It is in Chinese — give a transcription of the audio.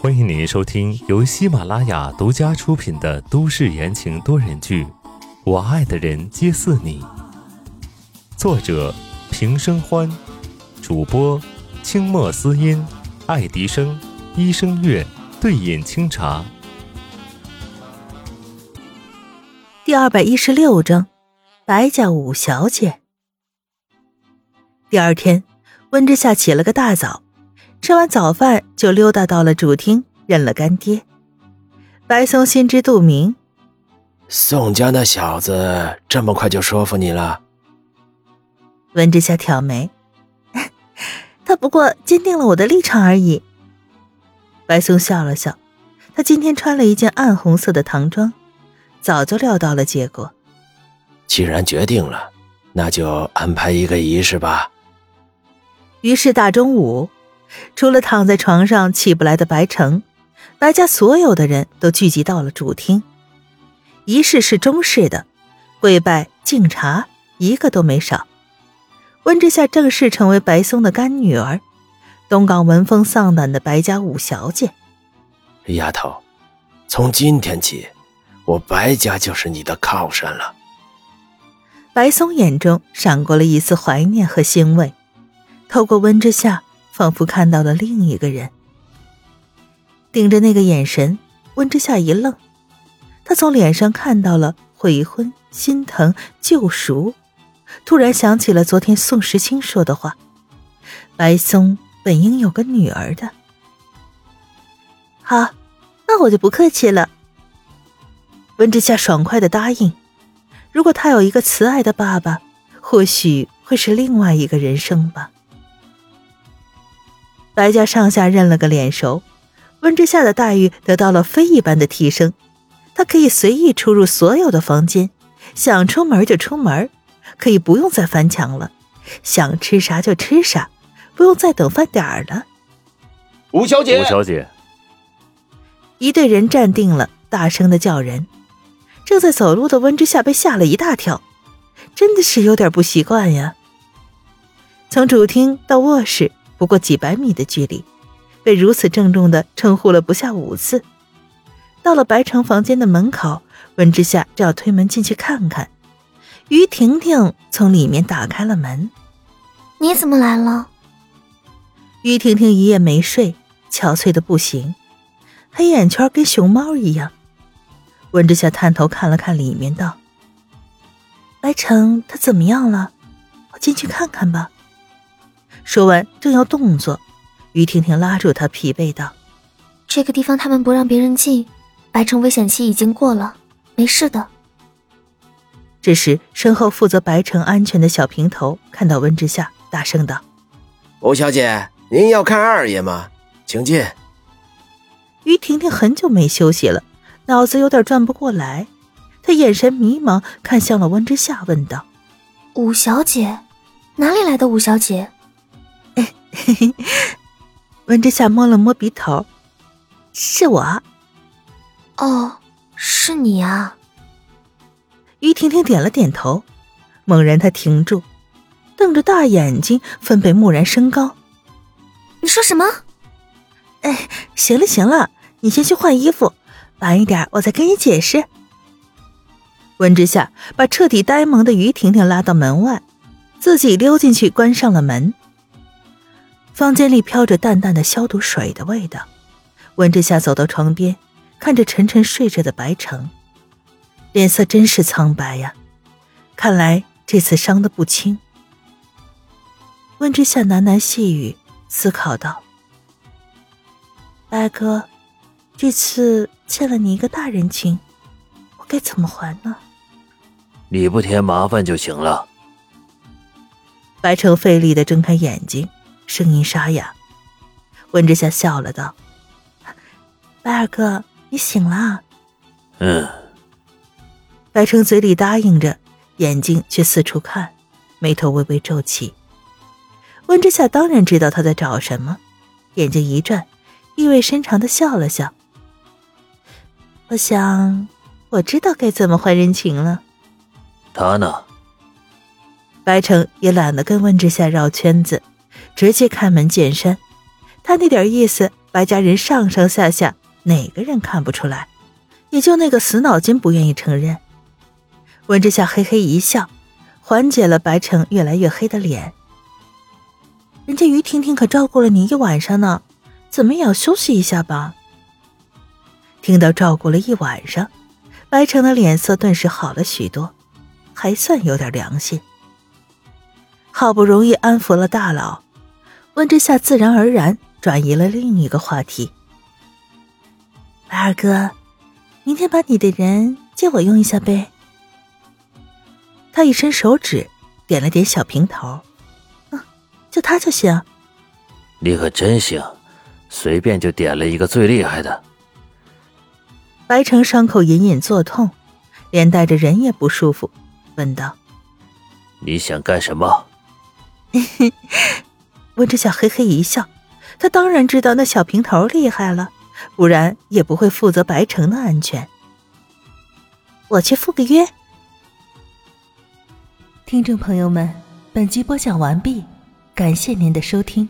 欢迎您收听由喜马拉雅独家出品的都市言情多人剧《我爱的人皆似你》，作者平生欢，主播清墨思音、爱迪生、一生月、对饮清茶。第二百一十六章，白家五小姐。第二天，温之夏起了个大早。吃完早饭，就溜达到了主厅，认了干爹。白松心知肚明，宋家那小子这么快就说服你了。温之夏挑眉，他不过坚定了我的立场而已。白松笑了笑，他今天穿了一件暗红色的唐装，早就料到了结果。既然决定了，那就安排一个仪式吧。于是大中午。除了躺在床上起不来的白城，白家所有的人都聚集到了主厅。仪式是中式的，跪拜敬茶，一个都没少。温之夏正式成为白松的干女儿，东港闻风丧胆的白家五小姐。丫头，从今天起，我白家就是你的靠山了。白松眼中闪过了一丝怀念和欣慰，透过温之夏。仿佛看到了另一个人，盯着那个眼神，温之夏一愣，他从脸上看到了悔婚、心疼、救赎，突然想起了昨天宋时清说的话：“白松本应有个女儿的。”好，那我就不客气了。温之夏爽快的答应：“如果他有一个慈爱的爸爸，或许会是另外一个人生吧。”白家上下认了个脸熟，温之夏的待遇得到了非一般的提升，他可以随意出入所有的房间，想出门就出门，可以不用再翻墙了，想吃啥就吃啥，不用再等饭点儿了。吴小姐，吴小姐，一队人站定了，大声的叫人。正在走路的温之夏被吓了一大跳，真的是有点不习惯呀。从主厅到卧室。不过几百米的距离，被如此郑重的称呼了不下五次。到了白城房间的门口，温之夏正要推门进去看看，于婷婷从里面打开了门。你怎么来了？于婷婷一夜没睡，憔悴的不行，黑眼圈跟熊猫一样。温之夏探头看了看里面，道：“白城他怎么样了？我进去看看吧。”说完，正要动作，于婷婷拉住他，疲惫道：“这个地方他们不让别人进，白城危险期已经过了，没事的。”这时，身后负责白城安全的小平头看到温之夏，大声道：“吴小姐，您要看二爷吗？请进。”于婷婷很久没休息了，脑子有点转不过来，她眼神迷茫，看向了温之夏，问道：“五小姐，哪里来的五小姐？”嘿 嘿，温之夏摸了摸鼻头，是我。哦，是你啊。于婷婷点了点头，猛然她停住，瞪着大眼睛，分贝蓦然升高。你说什么？哎，行了行了，你先去换衣服，晚一点我再跟你解释。温之夏把彻底呆萌的于婷婷拉到门外，自己溜进去，关上了门。房间里飘着淡淡的消毒水的味道，温之夏走到床边，看着沉沉睡着的白城，脸色真是苍白呀，看来这次伤得不轻。温之夏喃喃细语，思考道：“白哥，这次欠了你一个大人情，我该怎么还呢？”你不添麻烦就行了。白城费力的睁开眼睛。声音沙哑，温之夏笑了道：“白二哥，你醒了。”“嗯。”白城嘴里答应着，眼睛却四处看，眉头微微皱起。温之夏当然知道他在找什么，眼睛一转，意味深长的笑了笑：“我想，我知道该怎么还人情了。”“他呢？”白城也懒得跟温之夏绕圈子。直接开门见山，他那点意思，白家人上上下下哪个人看不出来？也就那个死脑筋不愿意承认。温之夏嘿嘿一笑，缓解了白城越来越黑的脸。人家于婷婷可照顾了你一晚上呢，怎么也要休息一下吧？听到照顾了一晚上，白城的脸色顿时好了许多，还算有点良心。好不容易安抚了大佬，温之夏自然而然转移了另一个话题。白二哥，明天把你的人借我用一下呗。他一伸手指，点了点小平头。嗯，就他就行。你可真行，随便就点了一个最厉害的。白城伤口隐隐作痛，连带着人也不舒服，问道：“你想干什么？” 温之夏嘿嘿一笑，他当然知道那小平头厉害了，不然也不会负责白城的安全。我去赴个约。听众朋友们，本集播讲完毕，感谢您的收听。